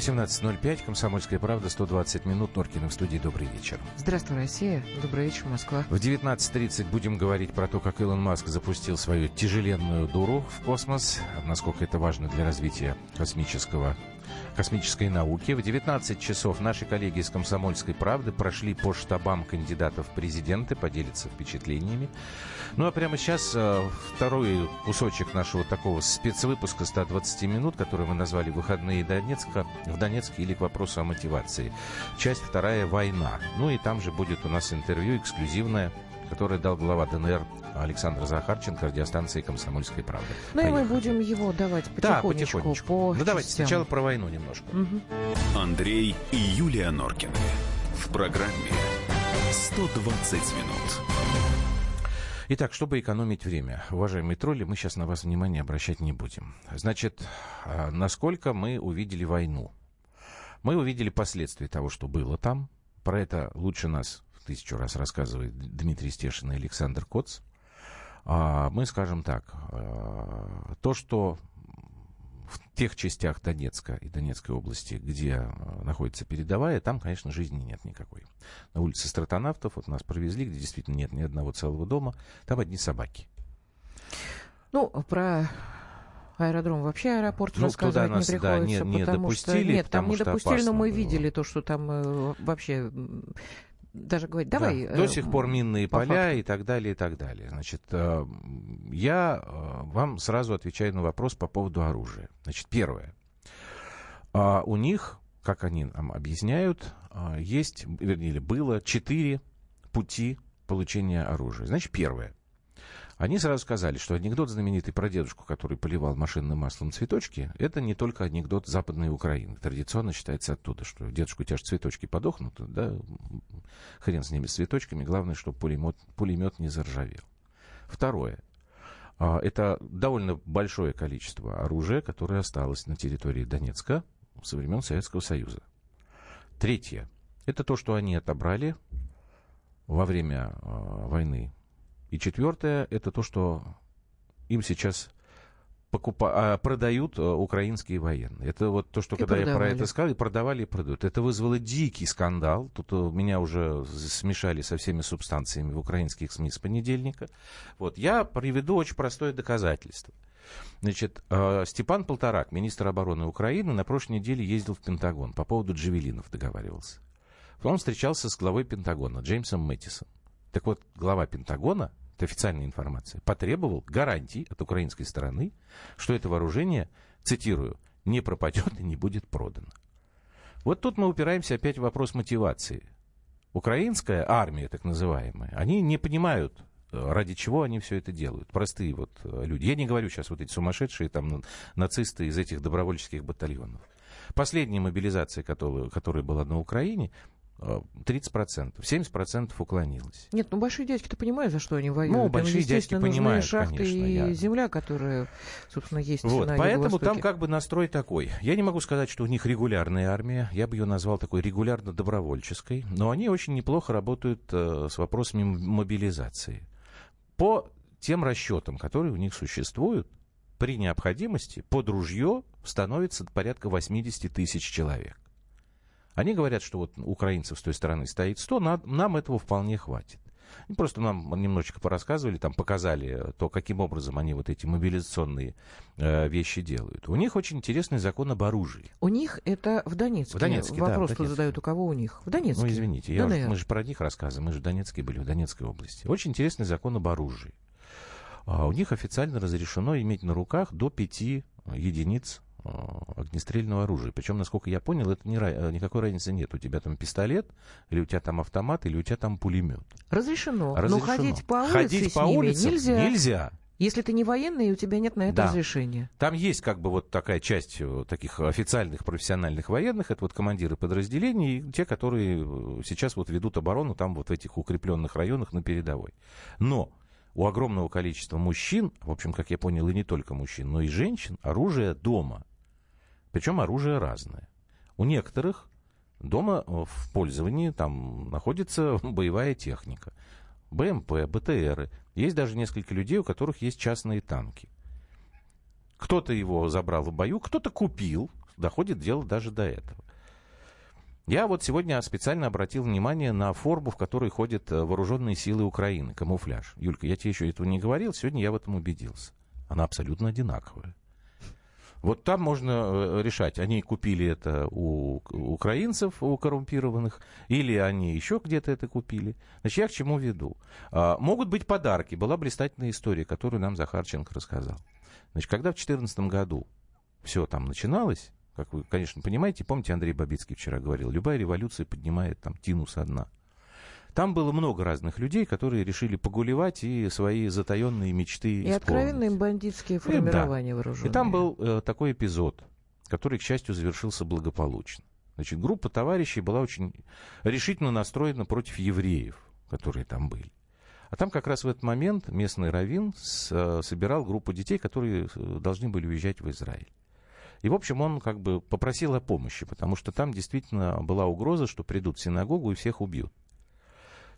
18.05, Комсомольская правда, 120 минут, Норкина в студии. Добрый вечер. Здравствуй, Россия. Добрый вечер, Москва. В 19.30 будем говорить про то, как Илон Маск запустил свою тяжеленную дуру в космос, насколько это важно для развития космического космической науки. В 19 часов наши коллеги из «Комсомольской правды» прошли по штабам кандидатов в президенты, поделятся впечатлениями. Ну а прямо сейчас э, второй кусочек нашего такого спецвыпуска 120 минут, который мы назвали «Выходные Донецка», в Донецке или к вопросу о мотивации. Часть вторая «Война». Ну и там же будет у нас интервью эксклюзивное, которое дал глава ДНР Александра Захарченко, радиостанции «Комсомольская правда». Ну и мы будем его давать потихонечку. Да, потихонечку. По ну давайте сначала про войну немножко. Угу. Андрей и Юлия Норкины. В программе «120 минут». Итак, чтобы экономить время, уважаемые тролли, мы сейчас на вас внимание обращать не будем. Значит, а, насколько мы увидели войну? Мы увидели последствия того, что было там. Про это лучше нас в тысячу раз рассказывает Дмитрий Стешин и Александр Коц. А, мы скажем так, а, то, что в тех частях Донецка и Донецкой области, где а, находится передовая, там, конечно, жизни нет никакой. На улице Стратонавтов вот нас провезли, где действительно нет ни одного целого дома, там одни собаки. Ну, про аэродром вообще аэропорт ну, рассказывать нас, не приходится, да, не, не потому допустили, что нет, там не допустили, но мы было. видели то, что там э, вообще даже говорить, давай... Да, до сих пор минные по поля факту. и так далее, и так далее. Значит, э, я э, вам сразу отвечаю на вопрос по поводу оружия. Значит, первое. А, у них, как они нам объясняют, есть, вернее, было четыре пути получения оружия. Значит, первое. Они сразу сказали, что анекдот знаменитый про дедушку, который поливал машинным маслом цветочки, это не только анекдот Западной Украины. Традиционно считается оттуда, что дедушку у тебя же цветочки подохнут, да, хрен с ними, с цветочками, главное, чтобы пулемет, пулемет не заржавел. Второе. А, это довольно большое количество оружия, которое осталось на территории Донецка со времен Советского Союза. Третье. Это то, что они отобрали во время э, войны и четвертое, это то, что им сейчас покупа... а, продают а, украинские военные. Это вот то, что и когда продавали. я про это сказал, и продавали, и продают. Это вызвало дикий скандал. Тут а, меня уже смешали со всеми субстанциями в украинских СМИ с понедельника. Вот. Я приведу очень простое доказательство. Значит, э, Степан Полторак, министр обороны Украины, на прошлой неделе ездил в Пентагон по поводу джавелинов договаривался. Он встречался с главой Пентагона Джеймсом Мэттисом. Так вот, глава Пентагона это официальная информация, потребовал гарантий от украинской стороны, что это вооружение, цитирую, не пропадет и не будет продано. Вот тут мы упираемся опять в вопрос мотивации. Украинская армия, так называемая, они не понимают, ради чего они все это делают. Простые вот люди. Я не говорю сейчас вот эти сумасшедшие там нацисты из этих добровольческих батальонов. Последняя мобилизация, которая, которая была на Украине, 30%, 70% уклонилось. Нет, ну большие дядьки-то понимают, за что они воюют. Ну, большие дядьки понимают, шахты конечно, и я... земля, которая, собственно, есть вот, на Поэтому там как бы настрой такой. Я не могу сказать, что у них регулярная армия. Я бы ее назвал такой регулярно-добровольческой. Но они очень неплохо работают э, с вопросами мобилизации. По тем расчетам, которые у них существуют, при необходимости под ружье становится порядка 80 тысяч человек. Они говорят, что вот украинцев с той стороны стоит 100, нам, нам этого вполне хватит. Они просто нам немножечко порассказывали, там показали то, каким образом они вот эти мобилизационные э, вещи делают. У них очень интересный закон об оружии. У них это в Донецке. В Донецке, Вопрос да, в Донецке. задают, у кого у них? В Донецке. Ну, извините, я уже, мы же про них рассказываем, мы же в Донецке были, в Донецкой области. Очень интересный закон об оружии. А у них официально разрешено иметь на руках до пяти единиц Э, огнестрельного оружия. Причем, насколько я понял, это не, э, никакой разницы нет. У тебя там пистолет, или у тебя там автомат, или у тебя там пулемет. Разрешено. Разрешено. Но ходить по улице ходить по ними улицам нельзя. Нельзя. Если ты не военный, и у тебя нет на это да. разрешения. Там есть как бы вот такая часть э, таких официальных профессиональных военных, это вот командиры подразделений, те, которые э, сейчас вот ведут оборону там вот в этих укрепленных районах на передовой. Но у огромного количества мужчин, в общем, как я понял, и не только мужчин, но и женщин, оружие дома. Причем оружие разное. У некоторых дома э, в пользовании там находится боевая техника. БМП, БТРы. Есть даже несколько людей, у которых есть частные танки. Кто-то его забрал в бою, кто-то купил. Доходит дело даже до этого. Я вот сегодня специально обратил внимание на форму, в которой ходят э, вооруженные силы Украины, камуфляж. Юлька, я тебе еще этого не говорил, сегодня я в этом убедился. Она абсолютно одинаковая. Вот там можно э, решать, они купили это у украинцев, у коррумпированных, или они еще где-то это купили. Значит, я к чему веду? А, могут быть подарки. Была блистательная история, которую нам Захарченко рассказал. Значит, когда в 2014 году все там начиналось, как вы, конечно, понимаете, помните, Андрей Бабицкий вчера говорил, любая революция поднимает там тину со дна. Там было много разных людей, которые решили погулевать и свои затаенные мечты И исполнить. откровенные бандитские формирования и, да. вооруженные. И там был э, такой эпизод, который, к счастью, завершился благополучно. Значит, группа товарищей была очень решительно настроена против евреев, которые там были. А там как раз в этот момент местный раввин с, э, собирал группу детей, которые э, должны были уезжать в Израиль. И, в общем, он как бы попросил о помощи, потому что там действительно была угроза, что придут в синагогу и всех убьют.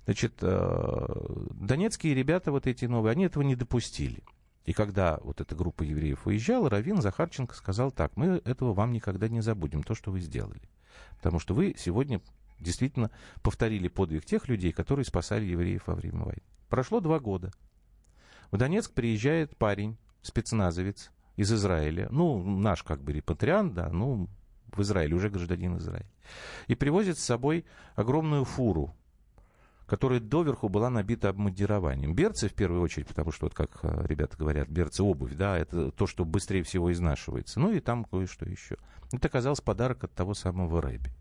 Значит, э, донецкие ребята вот эти новые, они этого не допустили. И когда вот эта группа евреев уезжала, Равин Захарченко сказал так, мы этого вам никогда не забудем, то, что вы сделали. Потому что вы сегодня действительно повторили подвиг тех людей, которые спасали евреев во время войны. Прошло два года. В Донецк приезжает парень, спецназовец из Израиля, ну, наш как бы репатриант, да, ну, в Израиле, уже гражданин Израиля, и привозит с собой огромную фуру которая доверху была набита обмундированием. Берцы, в первую очередь, потому что, вот как э, ребята говорят, берцы обувь, да, это то, что быстрее всего изнашивается. Ну и там кое-что еще. Это оказался подарок от того самого Рэби.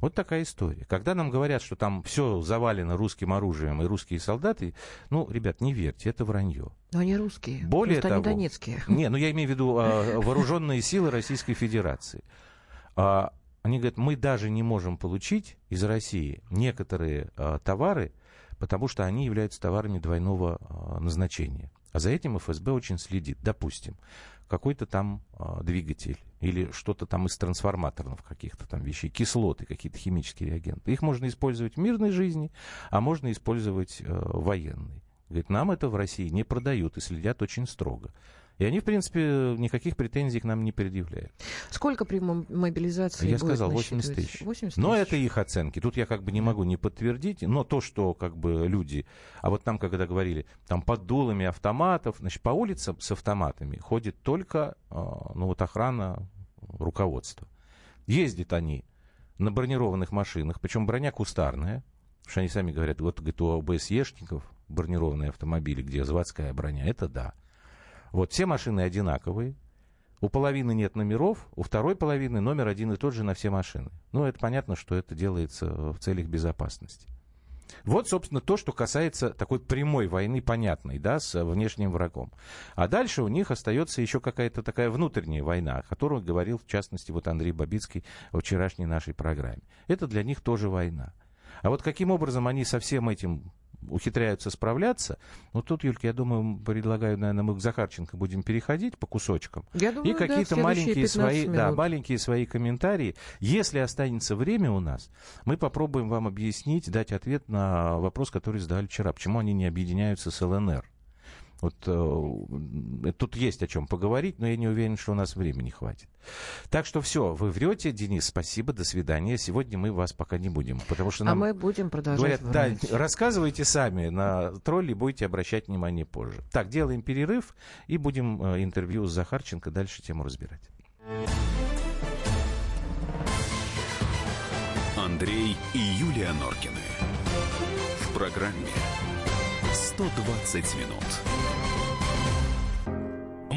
Вот такая история. Когда нам говорят, что там все завалено русским оружием и русские солдаты, ну, ребят, не верьте, это вранье. Но они русские. Более того, они донецкие. Не, ну я имею в виду а, вооруженные силы Российской Федерации. А, они говорят, мы даже не можем получить из России некоторые э, товары, потому что они являются товарами двойного э, назначения. А за этим ФСБ очень следит. Допустим, какой-то там э, двигатель или что-то там из трансформаторов каких-то там вещей, кислоты, какие-то химические реагенты. Их можно использовать в мирной жизни, а можно использовать э, военной. Говорит, нам это в России не продают и следят очень строго. И они, в принципе, никаких претензий к нам не предъявляют. Сколько при мобилизации Я сказал 80 тысяч. 80 тысяч. Но это их оценки. Тут я как бы не могу не подтвердить, но то, что как бы люди... А вот там, когда говорили, там под дулами автоматов, значит, по улицам с автоматами ходит только, а, ну вот охрана руководства. Ездят они на бронированных машинах, причем броня кустарная, потому что они сами говорят, вот говорит, у ОБСЕшников бронированные автомобили, где заводская броня, это да. Вот все машины одинаковые. У половины нет номеров, у второй половины номер один и тот же на все машины. Ну, это понятно, что это делается в целях безопасности. Вот, собственно, то, что касается такой прямой войны, понятной, да, с внешним врагом. А дальше у них остается еще какая-то такая внутренняя война, о которой говорил, в частности, вот Андрей Бабицкий в вчерашней нашей программе. Это для них тоже война. А вот каким образом они со всем этим ухитряются справляться. Ну, тут, Юлька, я думаю, предлагаю, наверное, мы к Захарченко будем переходить по кусочкам. Я думаю, и какие-то да, маленькие свои, минут. да, маленькие свои комментарии. Если останется время у нас, мы попробуем вам объяснить, дать ответ на вопрос, который задали вчера. Почему они не объединяются с ЛНР? Вот э, тут есть о чем поговорить, но я не уверен, что у нас времени хватит. Так что все, вы врете, Денис, спасибо, до свидания. Сегодня мы вас пока не будем, потому что а нам... А мы будем продолжать Говорят, да, рассказывайте сами на тролли, будете обращать внимание позже. Так, делаем перерыв и будем э, интервью с Захарченко дальше тему разбирать. Андрей и Юлия Норкины. В программе 120 минут.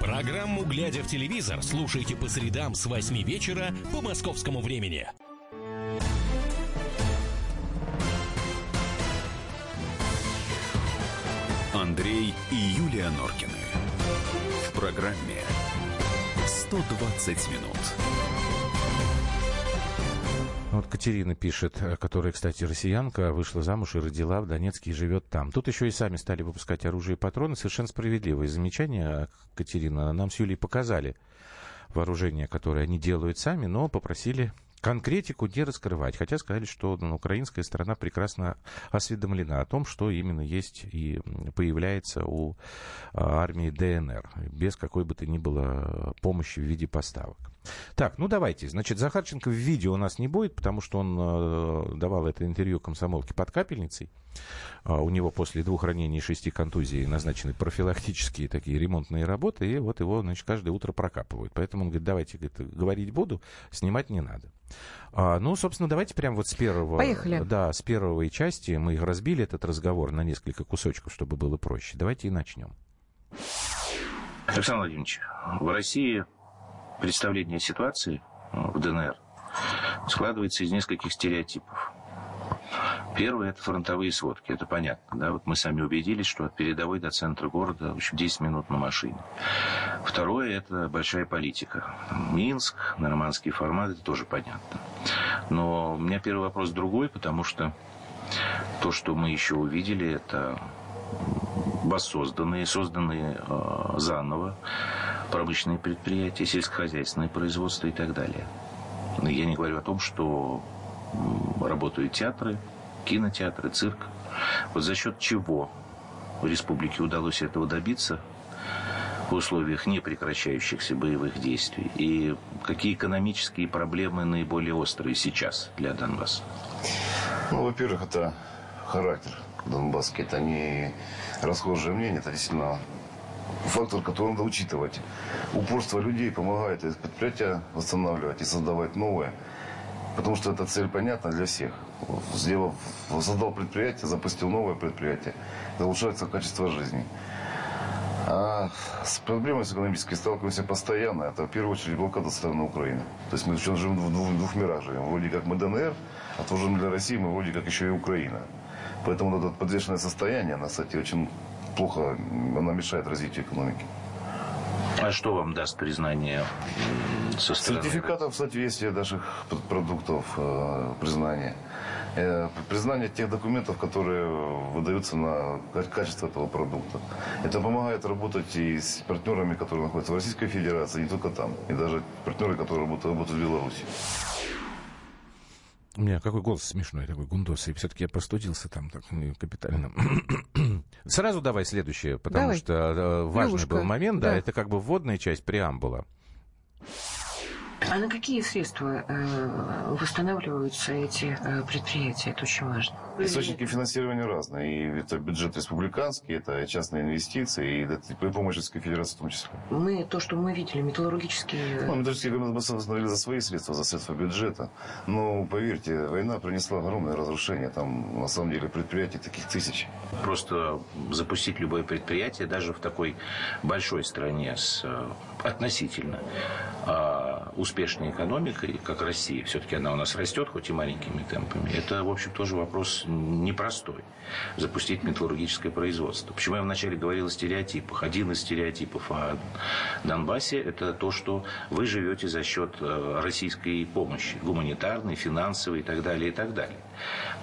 Программу «Глядя в телевизор» слушайте по средам с 8 вечера по московскому времени. Андрей и Юлия Норкины. В программе «120 минут». Вот Катерина пишет, э, которая, кстати, россиянка, вышла замуж и родила в Донецке и живет там. Тут еще и сами стали выпускать оружие и патроны. Совершенно справедливое замечание, Катерина. Нам с Юлей показали вооружение, которое они делают сами, но попросили конкретику не раскрывать. Хотя сказали, что ну, украинская сторона прекрасно осведомлена о том, что именно есть и появляется у а, армии ДНР, без какой бы то ни было помощи в виде поставок. Так, ну давайте. Значит, Захарченко в видео у нас не будет, потому что он э, давал это интервью комсомолке под капельницей. Э, у него после двух ранений и шести контузий назначены профилактические такие ремонтные работы, и вот его, значит, каждое утро прокапывают. Поэтому он говорит, давайте говорит, говорить буду, снимать не надо. А, ну, собственно, давайте прямо вот с первого... Поехали. Да, с первой части мы разбили этот разговор на несколько кусочков, чтобы было проще. Давайте и начнем. Александр Владимирович, в России представление ситуации э, в ДНР складывается из нескольких стереотипов. Первое – это фронтовые сводки, это понятно. Да? Вот мы сами убедились, что от передовой до центра города в общем, 10 минут на машине. Второе – это большая политика. Минск, нормандский формат – это тоже понятно. Но у меня первый вопрос другой, потому что то, что мы еще увидели, это воссозданные, созданные э, заново промышленные предприятия, сельскохозяйственное производство и так далее. Я не говорю о том, что работают театры, кинотеатры, цирк. Вот за счет чего республике удалось этого добиться в условиях непрекращающихся боевых действий? И какие экономические проблемы наиболее острые сейчас для Донбасса? Ну, во-первых, это характер донбасский. Это не расхожее мнение, это действительно фактор, который надо учитывать. Упорство людей помогает это предприятие восстанавливать и создавать новое. Потому что эта цель понятна для всех. Сделав, создал предприятие, запустил новое предприятие, улучшается качество жизни. А с проблемой с экономической сталкиваемся постоянно. Это в первую очередь блокада стороны Украины. То есть мы еще живем в двух, двух мирах живем. Вроде как мы ДНР, а тоже для России мы вроде как еще и Украина. Поэтому это подвешенное состояние, оно, кстати, очень плохо, она мешает развитию экономики. А что вам даст признание со стороны? Сертификатов соответствия наших продуктов, э, признание. Э, признание тех документов, которые выдаются на качество этого продукта. Это помогает работать и с партнерами, которые находятся в Российской Федерации, не только там, и даже партнеры, которые работают, работают в Беларуси. У меня какой голос смешной такой, гундосый. Все-таки я простудился там так ну, капитально. Сразу давай следующее, потому давай. что э, важный Левушка. был момент, да, да, это как бы вводная часть преамбула. А на какие средства э, восстанавливаются эти э, предприятия? Это очень важно. Источники финансирования разные. И это бюджет республиканский, это частные инвестиции, и это при помощи Российской Федерации в том числе. Мы, то, что мы видели, металлургические... Ну, металлургические мы восстановили за свои средства, за средства бюджета. Но, поверьте, война принесла огромное разрушение. Там, на самом деле, предприятий таких тысяч. Просто запустить любое предприятие, даже в такой большой стране с э, относительно а, успешной экономикой, как Россия, все-таки она у нас растет, хоть и маленькими темпами, это, в общем, тоже вопрос непростой. Запустить металлургическое производство. Почему я вначале говорил о стереотипах? Один из стереотипов о Донбассе – это то, что вы живете за счет э, российской помощи, гуманитарной, финансовой и так далее, и так далее.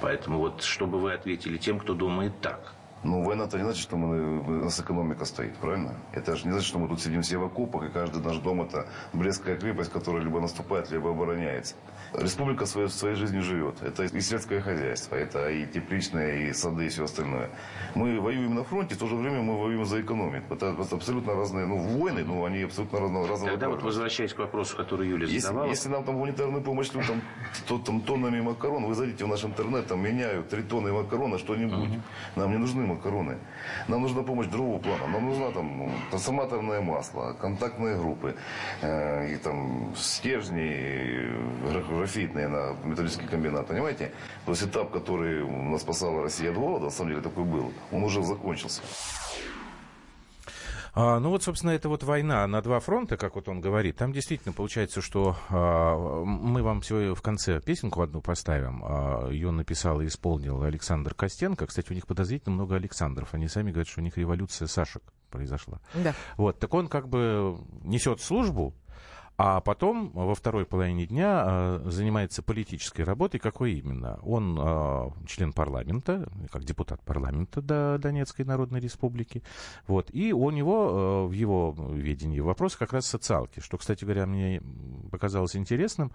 Поэтому вот, чтобы вы ответили тем, кто думает так – ну, война-то не значит, что мы, у нас экономика стоит, правильно? Это же не значит, что мы тут сидим все в окопах, и каждый наш дом это Брестская крепость, которая либо наступает, либо обороняется. Республика своей, своей жизнью живет. Это и сельское хозяйство, это и тепличные, и сады, и все остальное. Мы воюем на фронте, в то же время мы воюем за экономику. Это, это абсолютно разные, ну, войны, ну, они абсолютно разного, разного Тогда вот возвращаясь к вопросу, который Юля задавала. Если, если нам там гуманитарную помощь людям, то там тоннами макарон, вы зайдите в наш интернет, там меняют три тонны макарона, что-нибудь. Угу. Нам не нужны макароны. Нам нужна помощь другого плана. Нам нужна там ну, трансформаторное масло, контактные группы, э, и там стержни графитные на металлический комбинат, понимаете? То есть этап, который нас спасала Россия от голода, на самом деле такой был, он уже закончился. А, ну вот, собственно, это вот война на два фронта, как вот он говорит. Там действительно получается, что а, мы вам сегодня в конце песенку одну поставим. А, ее написал и исполнил Александр Костенко. Кстати, у них подозрительно много Александров. Они сами говорят, что у них революция Сашек произошла. Да. Вот, так он как бы несет службу, а потом во второй половине дня э, занимается политической работой. Какой именно? Он э, член парламента, как депутат парламента до Донецкой Народной Республики. Вот. И у него э, в его ведении вопрос как раз социалки, что, кстати говоря, мне показалось интересным.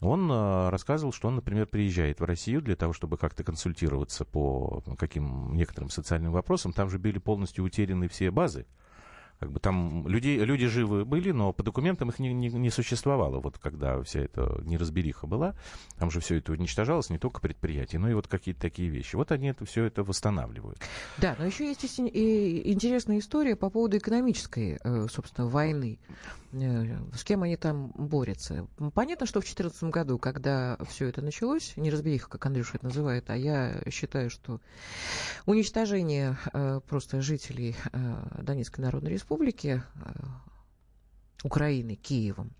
Он э, рассказывал, что он, например, приезжает в Россию для того, чтобы как-то консультироваться по каким некоторым социальным вопросам. Там же были полностью утеряны все базы как бы там люди, люди живы были, но по документам их не, не, не существовало. Вот когда вся эта неразбериха была, там же все это уничтожалось, не только предприятия, но и вот какие-то такие вещи. Вот они это все это восстанавливают. Да, но еще есть и интересная история по поводу экономической, э, собственно, войны. Э, с кем они там борются. Понятно, что в 2014 году, когда все это началось, неразбериха, как Андрюша это называет, а я считаю, что уничтожение э, просто жителей э, Донецкой Народной Республики Украины, Киевом.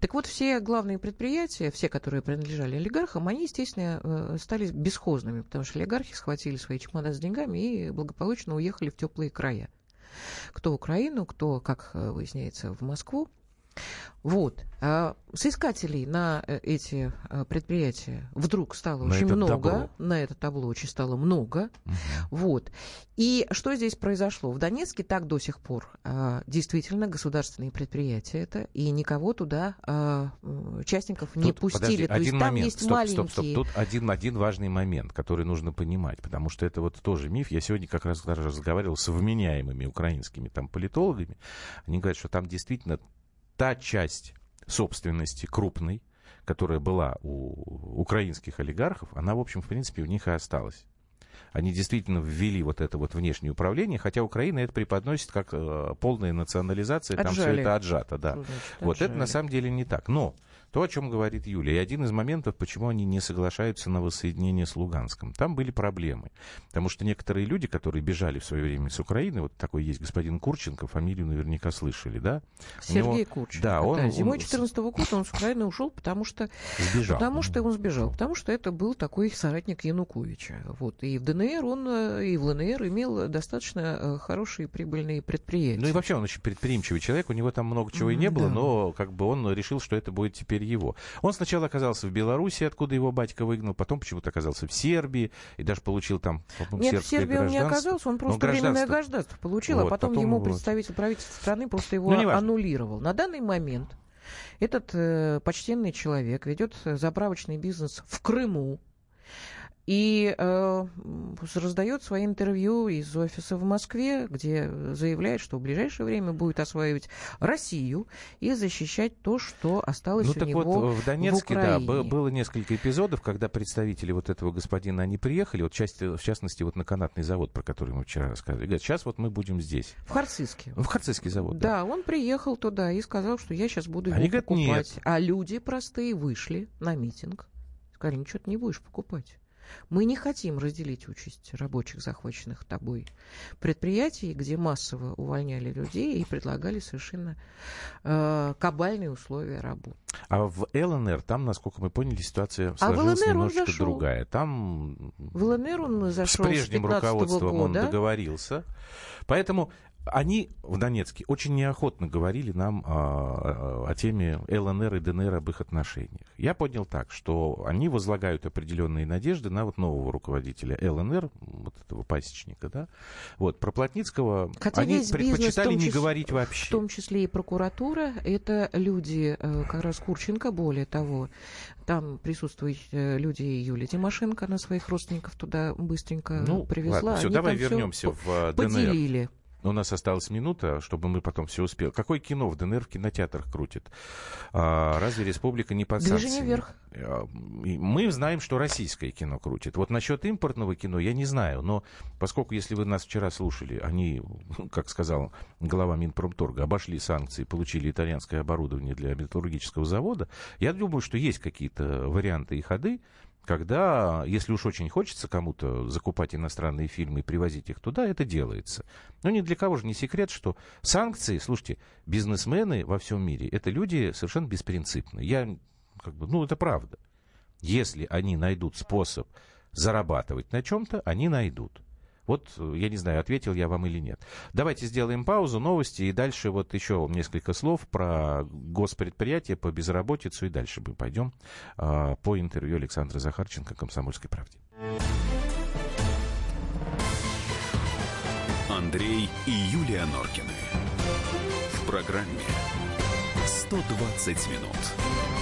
Так вот, все главные предприятия, все, которые принадлежали олигархам, они, естественно, стали бесхозными, потому что олигархи схватили свои чемоданы с деньгами и благополучно уехали в теплые края. Кто в Украину, кто, как выясняется, в Москву. Вот. А соискателей на э, эти э, предприятия вдруг стало на очень много. Табло. На это табло очень стало много. Угу. Вот. И что здесь произошло? В Донецке так до сих пор а, действительно государственные предприятия это, и никого туда а, частников тут, не пустили. Подожди, То один есть, момент. есть стоп, маленькие... стоп, стоп. Тут один, один важный момент, который нужно понимать, потому что это вот тоже миф. Я сегодня как раз даже разговаривал с вменяемыми украинскими там политологами. Они говорят, что там действительно та часть собственности крупной, которая была у украинских олигархов, она, в общем, в принципе, у них и осталась. Они действительно ввели вот это вот внешнее управление, хотя Украина это преподносит как э, полная национализация, Отжали. там все это отжато, да. Значит, вот это на самом деле не так. Но то, о чем говорит Юлия, и один из моментов, почему они не соглашаются на воссоединение с Луганском. Там были проблемы. Потому что некоторые люди, которые бежали в свое время с Украины, вот такой есть господин Курченко, фамилию наверняка слышали, да? Сергей него... Курченко. Да, он, да. Зимой 2014 -го года он с Украины ушел, потому что... Сбежал. Потому что он сбежал. Потому что это был такой соратник Януковича. Вот. И в ДНР он, э, и в ЛНР имел достаточно э, хорошие прибыльные предприятия. Ну и вообще он очень предприимчивый человек. У него там много чего и не было, да. но как бы он решил, что это будет теперь теперь его. Он сначала оказался в Беларуси, откуда его батька выгнал, потом почему-то оказался в Сербии и даже получил там, Нет, в Сербии он не оказался, он просто временное гражданство. получил, а вот, а потом, потом ему вот... представитель правительства страны просто его ну, аннулировал. На данный момент этот э, почтенный человек ведет заправочный бизнес в Крыму, и э, раздает свои интервью из офиса в Москве, где заявляет, что в ближайшее время будет осваивать Россию и защищать то, что осталось ну, у так него вот, в Донецке, в да, было несколько эпизодов, когда представители вот этого господина, они приехали, вот часть, в частности, вот на канатный завод, про который мы вчера рассказывали, говорят, сейчас вот мы будем здесь. В Харциске. В Харцисский завод, да. Да, он приехал туда и сказал, что я сейчас буду его они покупать. Говорят, нет. А люди простые вышли на митинг, сказали, ничего ты не будешь покупать. Мы не хотим разделить участь рабочих, захваченных тобой предприятий, где массово увольняли людей и предлагали совершенно э, кабальные условия работы. А в ЛНР, там, насколько мы поняли, ситуация а сложилась ЛНР немножечко зашел. другая. Там в ЛНР он зашел с прежним руководством года. он договорился. Поэтому они в Донецке очень неохотно говорили нам о, о теме ЛНР и ДНР, об их отношениях. Я понял так, что они возлагают определенные надежды на вот нового руководителя ЛНР, вот этого пасечника, да. Вот, про Плотницкого Хотя они предпочитали числе, не говорить вообще. В том числе и прокуратура, это люди, э, как раз Курченко, более того, там присутствуют э, люди Юлия Тимошенко, она своих родственников туда быстренько ну, привезла. Ладно, все, Они давай вернемся в ДНР. Поделили у нас осталась минута, чтобы мы потом все успели. Какое кино в ДНР в кинотеатрах крутит? А, разве республика не под Движение вверх. А, мы знаем, что российское кино крутит. Вот насчет импортного кино я не знаю, но поскольку, если вы нас вчера слушали, они, как сказал глава Минпромторга, обошли санкции, получили итальянское оборудование для металлургического завода, я думаю, что есть какие-то варианты и ходы, когда, если уж очень хочется кому-то закупать иностранные фильмы и привозить их туда, это делается. Но ни для кого же не секрет, что санкции, слушайте, бизнесмены во всем мире, это люди совершенно беспринципные. Я, как бы, ну, это правда. Если они найдут способ зарабатывать на чем-то, они найдут. Вот, э, я не знаю, ответил я вам или нет. Давайте сделаем паузу, новости, и дальше вот еще несколько слов про госпредприятие, по безработицу, и дальше мы пойдем э, по интервью Александра Захарченко «Комсомольской правде». Андрей и Юлия Норкины. В программе «120 минут».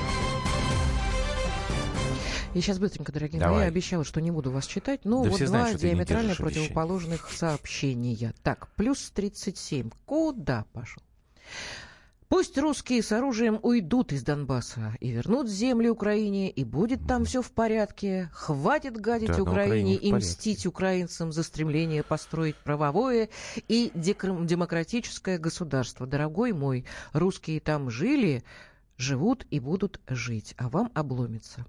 Я сейчас быстренько, дорогие Давай. мои, обещала, что не буду вас читать. Но да вот два знают, диаметрально противоположных сообщения. Так, плюс 37. Куда пошел? Пусть русские с оружием уйдут из Донбасса и вернут земли Украине, и будет там все в порядке. Хватит гадить да, Украине, Украине и мстить украинцам за стремление построить правовое и демократическое государство. Дорогой мой, русские там жили, живут и будут жить, а вам обломится.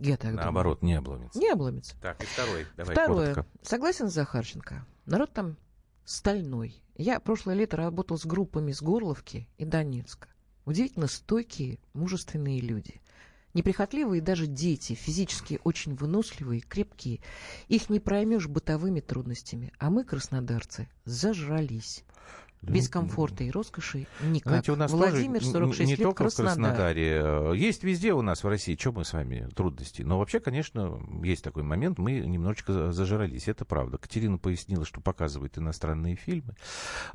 Я так Наоборот, думаю. не обломится. Не обломится. Так, и второй. Давай, Второе. Коротко. Согласен с Захарченко. Народ там стальной. Я прошлое лето работал с группами с Горловки и Донецка. Удивительно стойкие, мужественные люди. Неприхотливые даже дети, физически очень выносливые, крепкие. Их не проймешь бытовыми трудностями. А мы, краснодарцы, зажрались. Без комфорта и роскоши никак. Знаете, у нас Владимир, 46 не, лет, только Краснодар. в Краснодаре. Э, есть везде у нас в России, что мы с вами, трудности. Но вообще, конечно, есть такой момент, мы немножечко зажрались, это правда. Катерина пояснила, что показывает иностранные фильмы.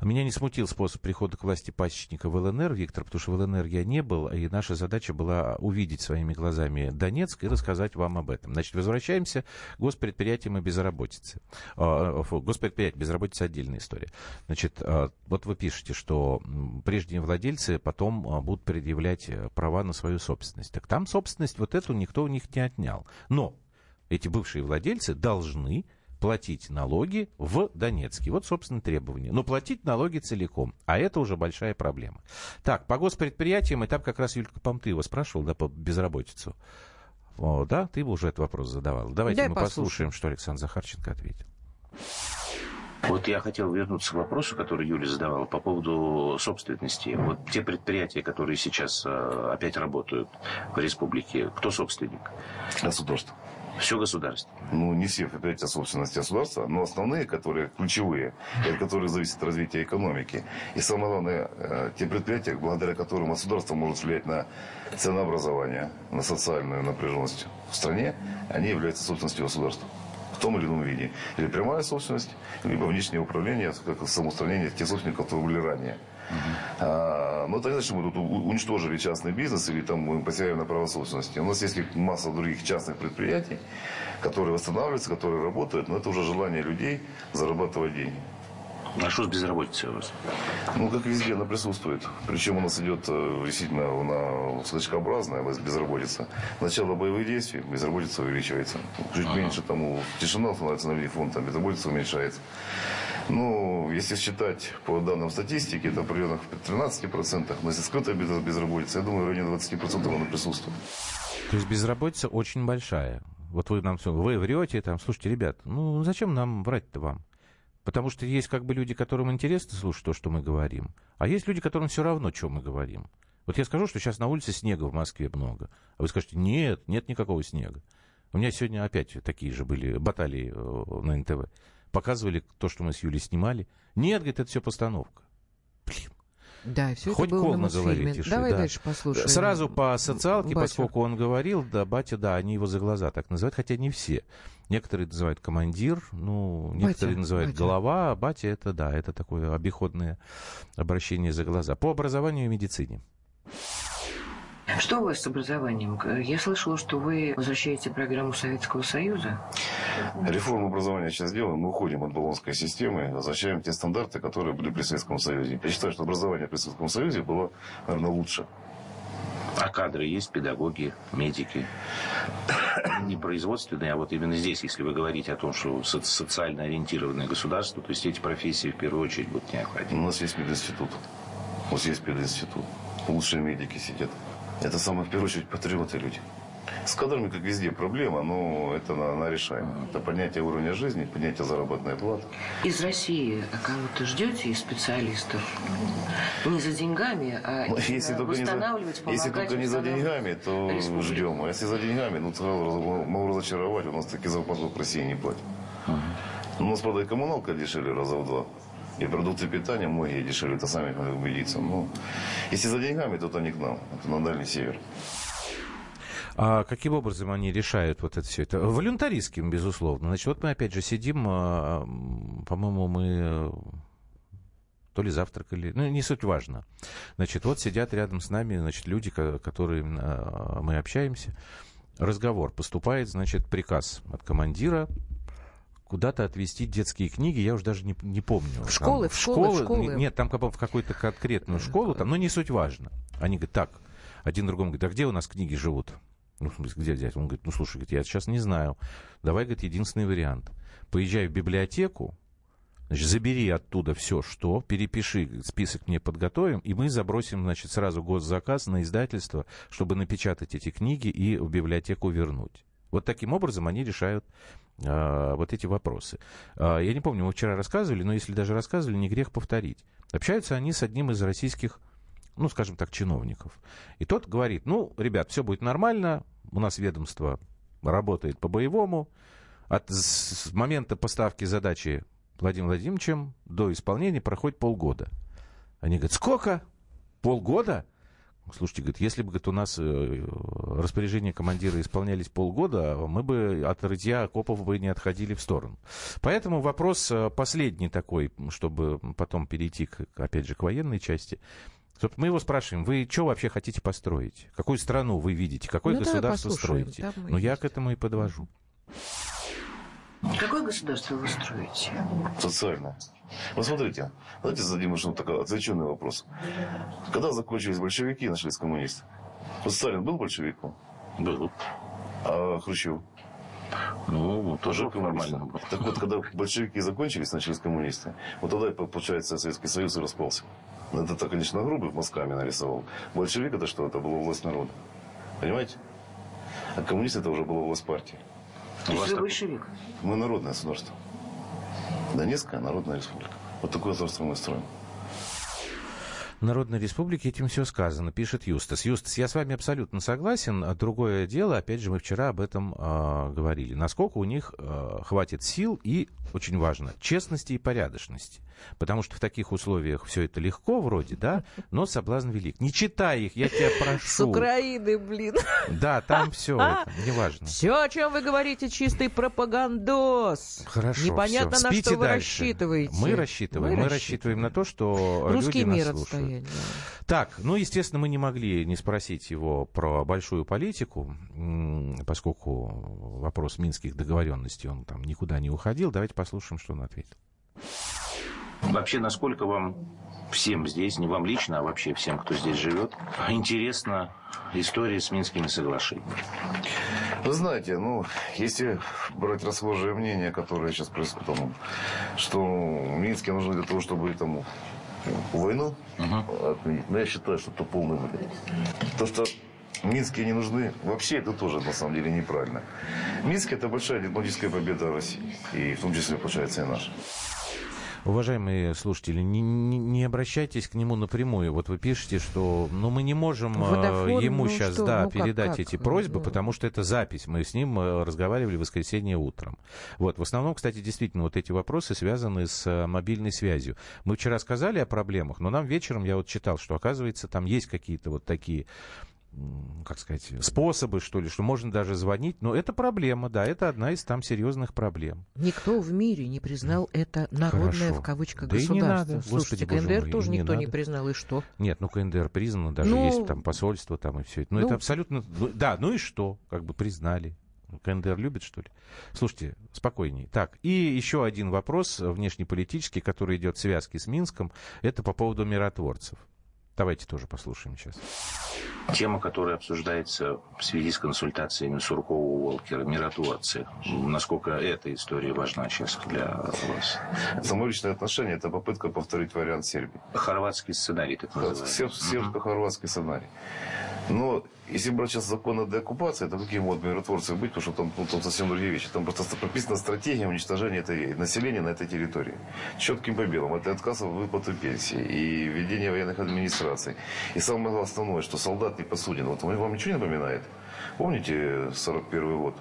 Меня не смутил способ прихода к власти пасечника в ЛНР, Виктор, потому что в ЛНР я не был, и наша задача была увидеть своими глазами Донецк и рассказать вам об этом. Значит, возвращаемся к госпредприятиям и безработице. А, фу, госпредприятие, безработица отдельная история. Значит, а, вот вы пишете, что прежние владельцы потом а, будут предъявлять э, права на свою собственность. Так там собственность вот эту никто у них не отнял. Но эти бывшие владельцы должны платить налоги в Донецке. Вот, собственно, требование. Но платить налоги целиком. А это уже большая проблема. Так, по госпредприятиям, и там как раз Юлька Помтыева спрашивал, да, по безработицу. О, да, ты бы уже этот вопрос задавал. Давайте Дай мы послушаем, послушаем, что Александр Захарченко ответил. Вот я хотел вернуться к вопросу, который Юля задавала по поводу собственности. Вот те предприятия, которые сейчас э, опять работают в республике, кто собственник? Государство. Все государство. Ну, не все предприятия собственности государства, но основные, которые ключевые, и от которых зависит развитие экономики. И самое главное, э, те предприятия, благодаря которым государство может влиять на ценообразование, на социальную напряженность в стране, они являются собственностью государства в том или ином виде. Или прямая собственность, либо внешнее управление, как самоустранение тех собственников, которые были ранее. Uh-huh. А, но это не значит, что мы тут уничтожили частный бизнес или там мы потеряем на право собственности. У нас есть масса других частных предприятий, которые восстанавливаются, которые работают, но это уже желание людей зарабатывать деньги. А что с безработицей у вас? Ну, как везде, она присутствует. Причем у нас идет э, действительно она скачкообразная безработица. Начало боевых действий, безработица увеличивается. Чуть ага. меньше тому тишина становится на вид фонд, там безработица уменьшается. Ну, если считать по данным статистики, это примерно в 13%, но если скрытая безработица, я думаю, в районе 20% она присутствует. То есть безработица очень большая. Вот вы нам все, вы врете, там, слушайте, ребят, ну зачем нам врать-то вам? Потому что есть как бы люди, которым интересно слушать то, что мы говорим, а есть люди, которым все равно, что мы говорим. Вот я скажу, что сейчас на улице снега в Москве много, а вы скажете, нет, нет никакого снега. У меня сегодня опять такие же были баталии э, на НТВ. показывали то, что мы с Юлей снимали. Нет, говорит, это все постановка. Блин. Да, все Хоть это было колно говорите. Давай да. дальше послушаем. Сразу по социалке, батю. поскольку он говорил, да, батя, да, они его за глаза так называют, хотя не все. Некоторые называют командир, ну, некоторые батя, называют батя. голова, а батя это, да, это такое обиходное обращение за глаза. По образованию и медицине. Что у вас с образованием? Я слышала, что вы возвращаете программу Советского Союза. Реформу образования сейчас делаем. Мы уходим от баллонской системы, возвращаем те стандарты, которые были при Советском Союзе. Я считаю, что образование при Советском Союзе было, наверное, лучше. А кадры есть, педагоги, медики. Не производственные, а вот именно здесь, если вы говорите о том, что со- социально ориентированное государство, то есть эти профессии в первую очередь будут У необходимы. нас есть пединститут. У нас есть пединститут. Лучшие медики сидят. Это самые, в первую очередь, патриоты люди. С кадрами, как везде, проблема, но это она, она решаема. Это поднятие уровня жизни, поднятие заработной платы. Из России кого-то ждете из специалистов? Не за деньгами, а Ну, Если только, не за, восстанавливать, если только не за деньгами, то республику. ждем. А если за деньгами, ну, сразу раз- могу разочаровать, у нас таки зарплату в России не платят. У нас, правда, и коммуналка дешевле раза в два. И продукты питания многие дешевле, это сами надо убедиться. Ну, если за деньгами, то это не к нам, это на Дальний Север. А каким образом они решают вот это все? Это волюнтаристским, безусловно. Значит, вот мы опять же сидим, а, по-моему, мы э, то ли завтракали, ну, не суть важно. Значит, вот сидят рядом с нами, значит, люди, ко- которые а, мы общаемся. Разговор. Поступает, значит, приказ от командира куда-то отвезти детские книги, я уже даже не, не помню. В школы, Там, в школы, в школы. Нет, там как бы в какую-то конкретную школу, там, но не суть важно. Они говорят, так, один другому говорит, а где у нас книги живут? Ну, в смысле, где взять? Он говорит, ну, слушай, говорит, я сейчас не знаю. Давай, говорит, единственный вариант. Поезжай в библиотеку, значит, забери оттуда все, что, перепиши, список мне подготовим, и мы забросим, значит, сразу госзаказ на издательство, чтобы напечатать эти книги и в библиотеку вернуть. Вот таким образом они решают вот эти вопросы. А, я не помню, мы вчера рассказывали, но если даже рассказывали, не грех повторить. Общаются они с одним из российских ну, скажем так, чиновников. И тот говорит, ну, ребят, все будет нормально, у нас ведомство работает по-боевому, от с момента поставки задачи Владимиром Владимировичем до исполнения проходит полгода. Они говорят, сколько? Полгода? Слушайте, говорит, если бы говорит, у нас э, распоряжения командира исполнялись полгода, мы бы от рытья окопов бы не отходили в сторону. Поэтому вопрос э, последний такой, чтобы потом перейти, к, опять же, к военной части. Собственно, Мы его спрашиваем, вы что вообще хотите построить? Какую страну вы видите? Какое Ну, государство строите? там Ну, я есть. к этому и подвожу. Какое государство вы строите? Социальное. Вот смотрите, давайте зададим еще такой отвлеченный вопрос. Когда закончились большевики и начались коммунисты? Вот Сталин был большевиком, Был. а Хрущев Ну, тоже был. Так вот, когда большевики закончились, начались коммунисты, вот тогда, получается, Советский Союз и распался. Ну, Это, так, конечно, грубых мазками нарисовал. Большевик это что? Это была власть народа. Понимаете? А коммунист это уже была власть партии. То У есть вас вы так- большевик? Мы народное государство. Донецкая народная республика. Вот такое государство мы строим. Народной Республике этим все сказано, пишет Юстас. Юстас, я с вами абсолютно согласен. Другое дело, опять же, мы вчера об этом а, говорили. Насколько у них а, хватит сил и, очень важно, честности и порядочности. Потому что в таких условиях все это легко вроде, да, но соблазн велик. Не читай их, я тебя С прошу. Украины, блин. Да, там все это, неважно. Все, о чем вы говорите, чистый пропагандоз. Хорошо, Непонятно, всё. на Спите что вы дальше. рассчитываете. Мы рассчитываем. Мы, рассчитываем на то, что Русский люди нас мир слушают. Да. Так, ну, естественно, мы не могли не спросить его про большую политику, поскольку вопрос минских договоренностей, он там никуда не уходил. Давайте послушаем, что он ответил. Вообще, насколько вам всем здесь, не вам лично, а вообще всем, кто здесь живет, интересна история с Минскими соглашениями? Вы знаете, ну, если брать расхожее мнение, которое сейчас происходит, там, что Минске нужно для того, чтобы там, войну отменить, но я считаю, что это полный выход. То, что Минске не нужны, вообще это тоже на самом деле неправильно. Минск это большая дипломатическая победа России, и в том числе, получается, и наша. Уважаемые слушатели, не, не, не обращайтесь к нему напрямую. Вот вы пишете, что ну, мы не можем Водофон, ему ну, сейчас что? да, ну, передать как, как? эти просьбы, потому что это запись. Мы с ним разговаривали в воскресенье утром. Вот. В основном, кстати, действительно, вот эти вопросы связаны с мобильной связью. Мы вчера сказали о проблемах, но нам вечером я вот читал, что, оказывается, там есть какие-то вот такие как сказать, способы, что ли, что можно даже звонить. Но это проблема, да, это одна из там серьезных проблем. Никто в мире не признал это народное, Хорошо. в кавычках, да государство. И не надо. Слушайте, Господи, КНДР мой, тоже никто не, не признал, и что? Нет, ну КНДР признано, даже ну, есть там посольство там и все это. Но ну, это абсолютно... Ну, да, ну и что? Как бы признали. КНДР любит, что ли? Слушайте, спокойней. Так, и еще один вопрос внешнеполитический, который идет в связке с Минском. Это по поводу миротворцев. Давайте тоже послушаем сейчас. Тема, которая обсуждается в связи с консультациями Суркова Уолкера, миротворцы. Насколько эта история важна сейчас для вас? Это мое личное отношение, это попытка повторить вариант Сербии. Хорватский сценарий, так называемый. Сербско-хорватский сценарий. Но если брать сейчас закон о деоккупации, то какие могут миротворцы быть, потому что там, ну, там совсем другие вещи. Там просто прописана стратегия уничтожения этой, населения на этой территории. Четким по белому. Это отказ от выплаты пенсии и введение военных администраций. И самое основное, что солдат не посуден. Вот вам ничего не напоминает? Помните 41 год?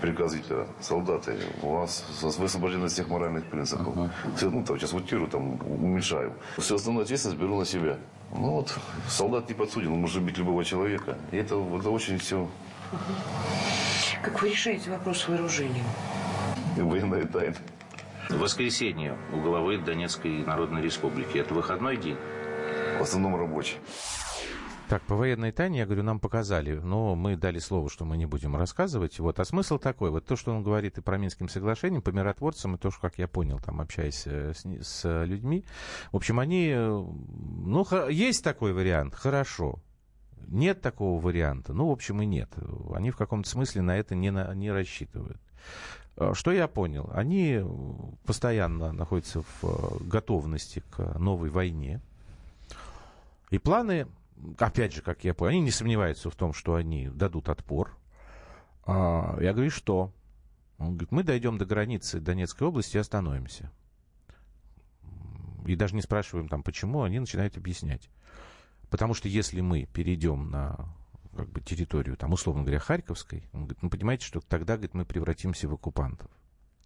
приказ Гитлера. Солдаты, у вас вы освобождены от всех моральных принципов. Uh-huh. Ну, там, сейчас утирую, там, уменьшаю. Всю основную ответственность беру на себя. Ну вот, солдат не подсуден, он может быть любого человека. И это, это очень все... Как вы решаете вопрос с вооружением? Военная тайна. В воскресенье у главы Донецкой Народной Республики. Это выходной день? В основном рабочий. Так, по военной тайне, я говорю, нам показали, но мы дали слово, что мы не будем рассказывать. Вот. А смысл такой, вот то, что он говорит и про Минским соглашением, по миротворцам, и то, что, как я понял, там, общаясь э, с, с людьми, в общем, они, э, ну, есть такой вариант, хорошо. Нет такого варианта, ну, в общем, и нет. Они в каком-то смысле на это не, на, не рассчитывают. Что я понял? Они постоянно находятся в э, готовности к новой войне. И планы опять же, как я понял, они не сомневаются в том, что они дадут отпор. А, я говорю, что? Он говорит, мы дойдем до границы Донецкой области и остановимся. И даже не спрашиваем там, почему, они начинают объяснять. Потому что если мы перейдем на как бы, территорию, там, условно говоря, Харьковской, он говорит, ну, понимаете, что тогда, говорит, мы превратимся в оккупантов.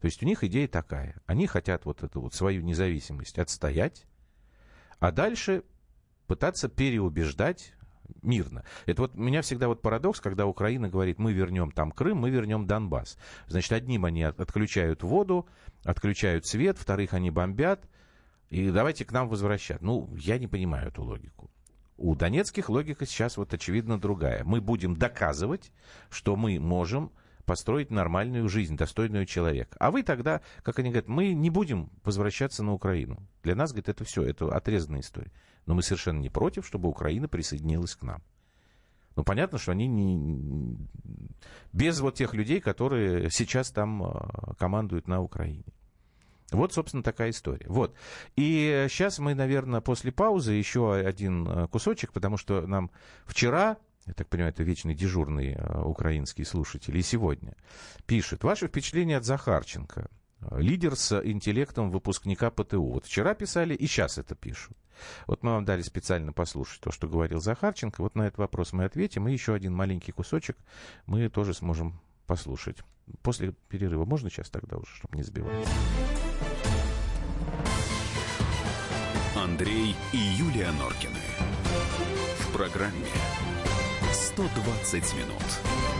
То есть у них идея такая. Они хотят вот эту вот свою независимость отстоять, а дальше пытаться переубеждать мирно. Это вот меня всегда вот парадокс, когда Украина говорит, мы вернем там Крым, мы вернем Донбасс. Значит, одним они отключают воду, отключают свет, вторых они бомбят, и давайте к нам возвращать. Ну, я не понимаю эту логику. У донецких логика сейчас вот очевидно другая. Мы будем доказывать, что мы можем построить нормальную жизнь, достойную человека. А вы тогда, как они говорят, мы не будем возвращаться на Украину. Для нас, говорит, это все, это отрезанная история. Но мы совершенно не против, чтобы Украина присоединилась к нам. Ну, понятно, что они не... без вот тех людей, которые сейчас там а, командуют на Украине. Вот, собственно, такая история. Вот. И сейчас мы, наверное, после паузы еще один а, кусочек, потому что нам вчера, я так понимаю, это вечный дежурный а, украинский слушатель, и сегодня пишет. Ваше впечатление от Захарченко. Лидер с интеллектом выпускника ПТУ. Вот вчера писали и сейчас это пишут. Вот мы вам дали специально послушать то, что говорил Захарченко. Вот на этот вопрос мы ответим. И еще один маленький кусочек мы тоже сможем послушать. После перерыва можно сейчас тогда уже, чтобы не сбивать? Андрей и Юлия Норкины. В программе «120 минут».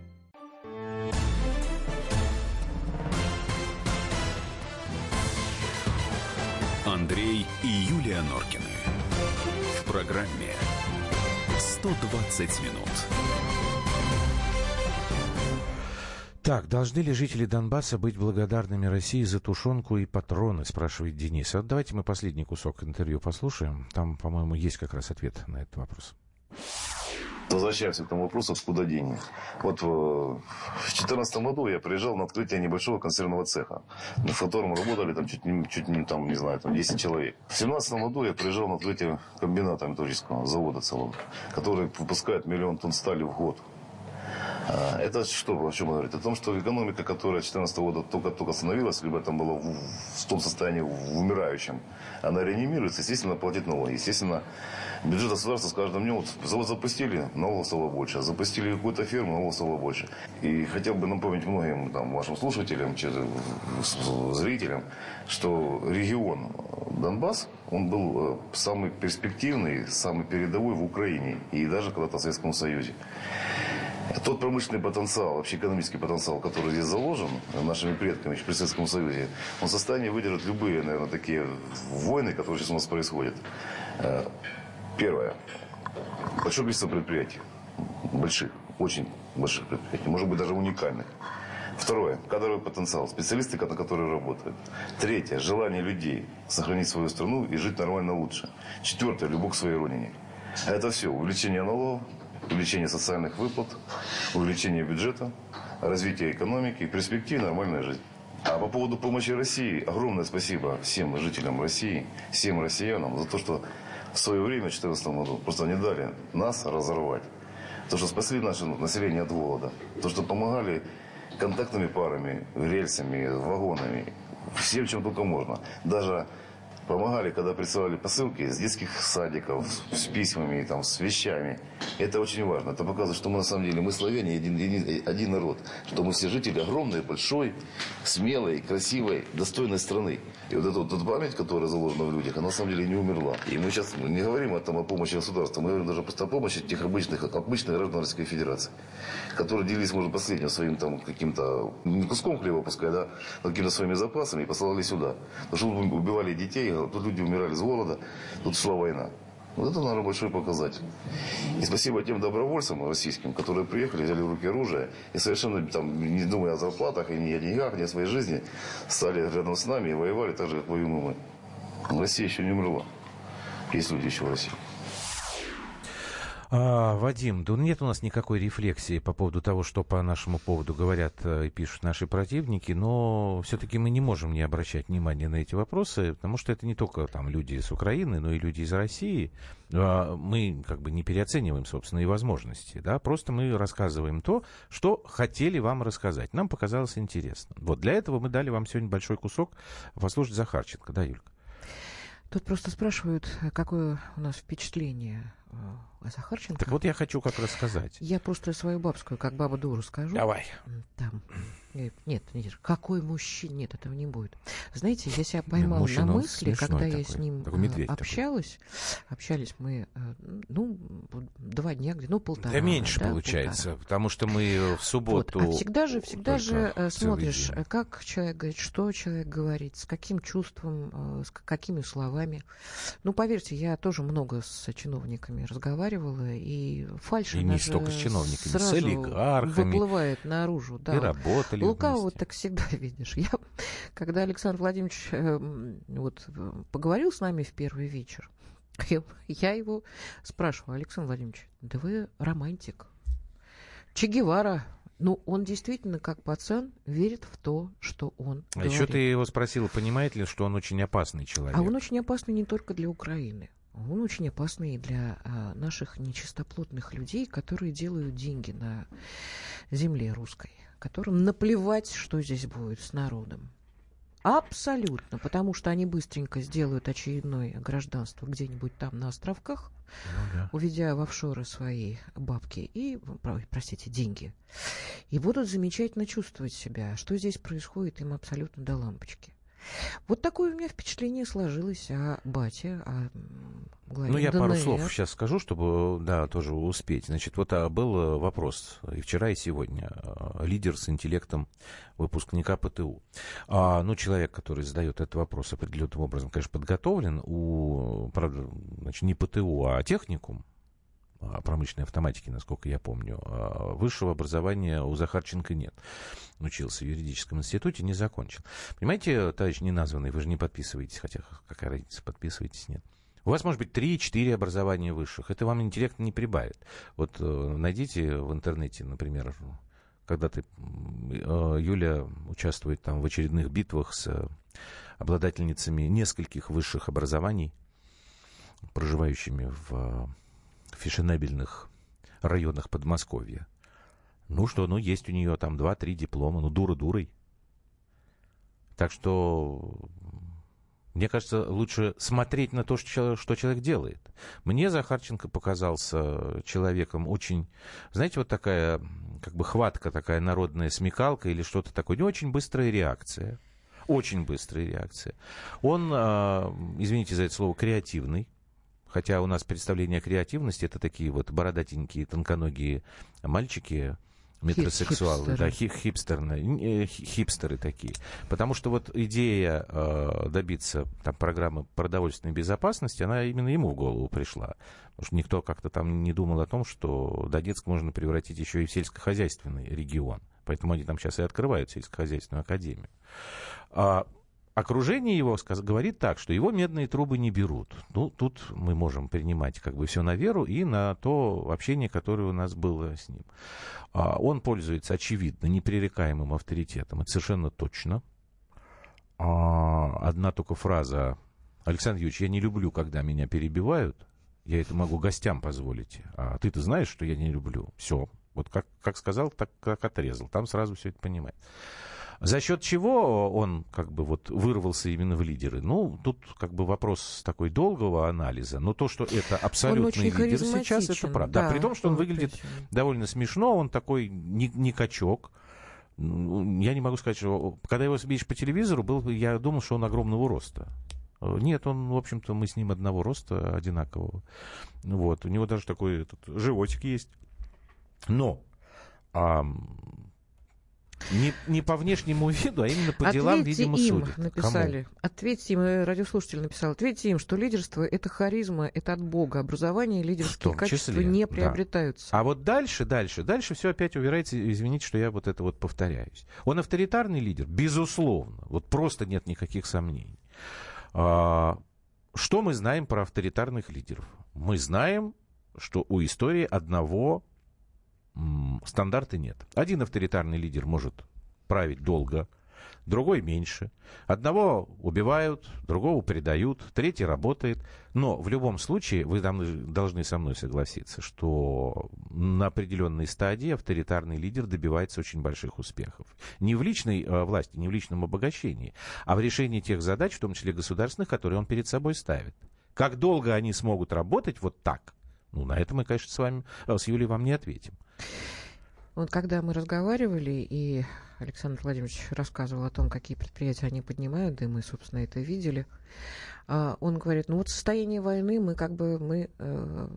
Андрей и Юлия Норкины. В программе 120 минут. Так, должны ли жители Донбасса быть благодарными России за тушенку и патроны, спрашивает Денис. Вот давайте мы последний кусок интервью послушаем. Там, по-моему, есть как раз ответ на этот вопрос. Возвращаемся к тому вопросу, откуда деньги. Вот в 2014 году я приезжал на открытие небольшого консервного цеха, в котором работали там чуть чуть не, там, не знаю, там 10 человек. В 2017 году я приезжал на открытие комбината металлургического завода целого, который выпускает миллион тонн стали в год. А, это что, о чем говорит? О том, что экономика, которая 2014 года только-только остановилась, либо там была в, в том состоянии в умирающем, она реанимируется, естественно, платит налоги. Естественно, бюджет государства с каждым днем, вот завод запустили, налогов стало больше, запустили какую-то фирму, налогов стало больше. И хотел бы напомнить многим там, вашим слушателям, зрителям, что регион Донбасс, он был э, самый перспективный, самый передовой в Украине и даже когда-то в Советском Союзе. Тот промышленный потенциал, вообще экономический потенциал, который здесь заложен нашими предками еще при Советском Союзе, он в состоянии выдержать любые, наверное, такие войны, которые сейчас у нас происходят. Э, первое. Большое количество предприятий. Больших, очень больших предприятий. Может быть, даже уникальных. Второе. Кадровый потенциал. Специалисты, на которые работают. Третье. Желание людей сохранить свою страну и жить нормально лучше. Четвертое. Любовь к своей родине. Это все. Увеличение налогов, увеличение социальных выплат, увеличение бюджета, развитие экономики и перспективе нормальная жизнь. А по поводу помощи России, огромное спасибо всем жителям России, всем россиянам за то, что в свое время, в 2014 году, просто не дали нас разорвать. То, что спасли наше население от голода. То, что помогали контактными парами, рельсами, вагонами, всем, чем только можно. Даже помогали, когда присылали посылки с детских садиков, с письмами, там, с вещами. Это очень важно. Это показывает, что мы на самом деле, мы славяне, один, один, один народ. Что мы все жители огромной, большой, смелой, красивой, достойной страны. И вот эта вот эта память, которая заложена в людях, она на самом деле не умерла. И мы сейчас не говорим о, там, о помощи государства, мы говорим даже просто о помощи тех обычных, обычных граждан Российской Федерации, которые делились, может, последним своим там каким-то, не куском хлеба пускай, да, но какими-то своими запасами и посылали сюда. Потому что убивали детей, тут люди умирали с голода, тут шла война. Вот это, наверное, большой показатель. И спасибо тем добровольцам российским, которые приехали, взяли в руки оружие и совершенно там, не думая о зарплатах, и ни о деньгах, ни о своей жизни, стали рядом с нами и воевали так же, как воюем мы. Россия еще не умерла. Есть люди еще в России. А, Вадим, да нет у нас никакой рефлексии по поводу того, что по нашему поводу говорят э, и пишут наши противники, но все-таки мы не можем не обращать внимания на эти вопросы, потому что это не только там люди из Украины, но и люди из России. А, мы как бы не переоцениваем собственные возможности, да, просто мы рассказываем то, что хотели вам рассказать. Нам показалось интересно. Вот для этого мы дали вам сегодня большой кусок послушать Захарченко, да, Юлька? Тут просто спрашивают, какое у нас впечатление э, о Захарченко. Так вот я хочу как рассказать. Я просто свою бабскую, как баба Дуру скажу. Давай. Там. Нет, нет, какой мужчина? Нет, этого не будет. Знаете, я себя поймала на мысли, когда я с ним э, общалась. Такой. Общались мы, э, ну, два дня, где, ну, полтора. Да меньше да, получается, полтора. потому что мы в субботу... Вот. А всегда же, всегда же смотришь, день. как человек говорит, что человек говорит, с каким чувством, с какими словами. Ну, поверьте, я тоже много с чиновниками разговаривала, и фальшь И не столько с чиновниками, с олигархами. выплывает наружу. Да. И работали Лукавого вот так всегда видишь. Я, когда Александр Владимирович э, вот, поговорил с нами в первый вечер, я, я его спрашиваю, Александр Владимирович, да вы романтик. Че Гевара ну, он действительно, как пацан, верит в то, что он А говорит. еще ты его спросила, понимает ли, что он очень опасный человек? А он очень опасный не только для Украины. Он очень опасный для а, наших нечистоплотных людей, которые делают деньги на земле русской, которым наплевать, что здесь будет с народом. Абсолютно, потому что они быстренько сделают очередное гражданство где-нибудь там на островках, ну, да. уведя в офшоры свои бабки и, простите, деньги. И будут замечательно чувствовать себя. Что здесь происходит, им абсолютно до лампочки. Вот такое у меня впечатление сложилось о бате, о главе Ну, я ДНР. пару слов сейчас скажу, чтобы, да, тоже успеть. Значит, вот а, был э, вопрос и вчера, и сегодня. А, лидер с интеллектом выпускника ПТУ. А, ну, человек, который задает этот вопрос определенным образом, конечно, подготовлен. У, правда, значит, не ПТУ, а техникум промышленной автоматики, насколько я помню. А высшего образования у Захарченко нет. Учился в юридическом институте, не закончил. Понимаете, товарищ неназванный, вы же не подписываетесь, хотя какая разница, подписываетесь, нет. У вас может быть 3-4 образования высших. Это вам интеллект не прибавит. Вот э, найдите в интернете, например, когда ты, э, Юля участвует там в очередных битвах с обладательницами нескольких высших образований, проживающими в фешенебельных районах Подмосковья. Ну что, ну есть у нее там 2-3 диплома, ну дура дурой. Так что мне кажется, лучше смотреть на то, что, человек делает. Мне Захарченко показался человеком очень, знаете, вот такая, как бы хватка такая народная смекалка или что-то такое, не очень быстрая реакция. Очень быстрая реакция. Он, а, извините за это слово, креативный. Хотя у нас представление о креативности это такие вот бородатенькие, тонконогие мальчики, метросексуалы, да, хип хипстеры, хипстеры такие. Потому что вот идея э, добиться там, программы продовольственной безопасности, она именно ему в голову пришла. Потому что никто как-то там не думал о том, что Донецк можно превратить еще и в сельскохозяйственный регион. Поэтому они там сейчас и открывают сельскохозяйственную академию. А окружение его говорит так, что его медные трубы не берут. Ну, тут мы можем принимать как бы все на веру и на то общение, которое у нас было с ним. А, он пользуется, очевидно, непререкаемым авторитетом. Это совершенно точно. А, одна только фраза. Александр Юрьевич, я не люблю, когда меня перебивают. Я это могу гостям позволить. А ты-то знаешь, что я не люблю. Все. Вот как, как сказал, так как отрезал. Там сразу все это понимает. За счет чего он как бы вот вырвался именно в лидеры? Ну, тут как бы вопрос такой долгого анализа. Но то, что это абсолютный лидер сейчас, это правда. Да, да, при том, что он выглядит очень. довольно смешно, он такой не, не качок. Я не могу сказать, что когда его видишь по телевизору, был, я думал, что он огромного роста. Нет, он, в общем-то, мы с ним одного роста, одинакового. Вот, у него даже такой этот, животик есть. Но а, не, не по внешнему виду, а именно по делам, ответьте видимо, им, судят. написали. Кому? Ответьте им, э, радиослушатель написал, ответьте им, что лидерство — это харизма, это от Бога. Образование и лидерские качества числе, не приобретаются. Да. А вот дальше, дальше, дальше все опять упирается, извините, что я вот это вот повторяюсь. Он авторитарный лидер? Безусловно. Вот просто нет никаких сомнений. А, что мы знаем про авторитарных лидеров? Мы знаем, что у истории одного стандарта нет. Один авторитарный лидер может править долго, другой меньше. Одного убивают, другого предают, третий работает. Но в любом случае вы должны со мной согласиться, что на определенной стадии авторитарный лидер добивается очень больших успехов. Не в личной э, власти, не в личном обогащении, а в решении тех задач, в том числе государственных, которые он перед собой ставит. Как долго они смогут работать вот так – ну, на это мы, конечно, с вами, э, с Юлей вам не ответим. Вот когда мы разговаривали, и Александр Владимирович рассказывал о том, какие предприятия они поднимают, да и мы, собственно, это видели, а, он говорит, ну вот состояние войны, мы как бы мы э,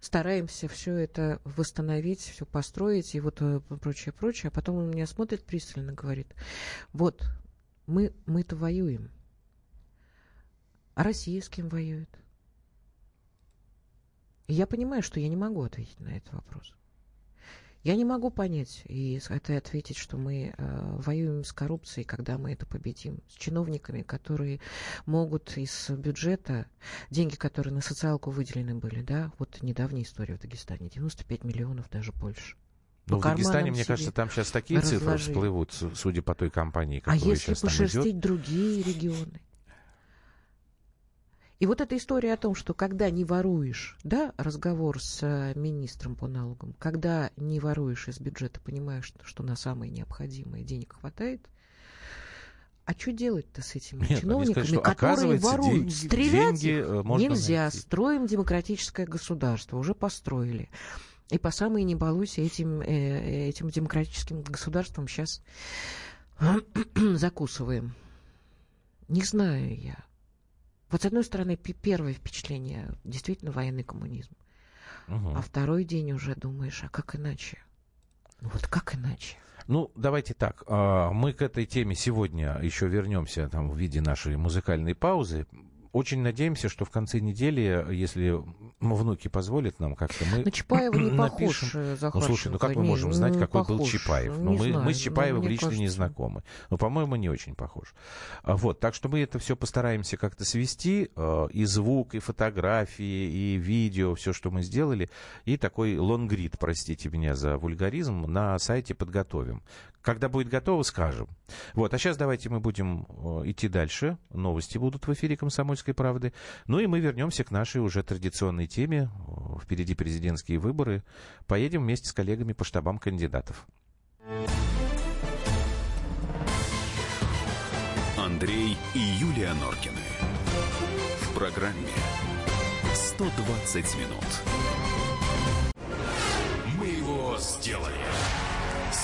стараемся все это восстановить, все построить и вот э, прочее, прочее. А потом он меня смотрит пристально, говорит, вот, мы, мы-то воюем. А Россия с кем воюет? я понимаю, что я не могу ответить на этот вопрос. Я не могу понять и это ответить, что мы э, воюем с коррупцией, когда мы это победим, с чиновниками, которые могут из бюджета, деньги, которые на социалку выделены были, да, вот недавняя история в Дагестане, 95 миллионов, даже больше. Но в Дагестане, мне кажется, там сейчас такие разложили. цифры всплывут, судя по той компании, а которая а если пошерстить другие регионы? И вот эта история о том, что когда не воруешь, да, разговор с э, министром по налогам, когда не воруешь из бюджета, понимаешь, что на самое необходимое денег хватает, а что делать-то с этими Нет, чиновниками, сказать, которые воруют? Деньги, Стрелять деньги э, нельзя. Найти. Строим демократическое государство, уже построили. И по самой не балуйся этим, э, этим демократическим государством сейчас закусываем. Не знаю я. Вот с одной стороны, первое впечатление действительно военный коммунизм. Угу. А второй день уже думаешь, а как иначе? Ну вот как иначе? Ну, давайте так. А, мы к этой теме сегодня еще вернемся там, в виде нашей музыкальной паузы. Очень надеемся, что в конце недели, если внуки позволят нам как-то, мы На Чапаева не похож Ну, слушай, ну как мы можем знать, какой был Чапаев? Ну, мы, мы с Чапаевым лично кажется. не знакомы. Но, по-моему, не очень похож. А вот, так что мы это все постараемся как-то свести, э, и звук, и фотографии, и видео, все, что мы сделали, и такой лонгрид, простите меня за вульгаризм, на сайте подготовим. Когда будет готово, скажем. Вот, а сейчас давайте мы будем э, идти дальше. Новости будут в эфире «Комсомольской правды». Ну и мы вернемся к нашей уже традиционной теме. Впереди президентские выборы. Поедем вместе с коллегами по штабам кандидатов. Андрей и Юлия Норкины. В программе «120 минут». Мы его сделали.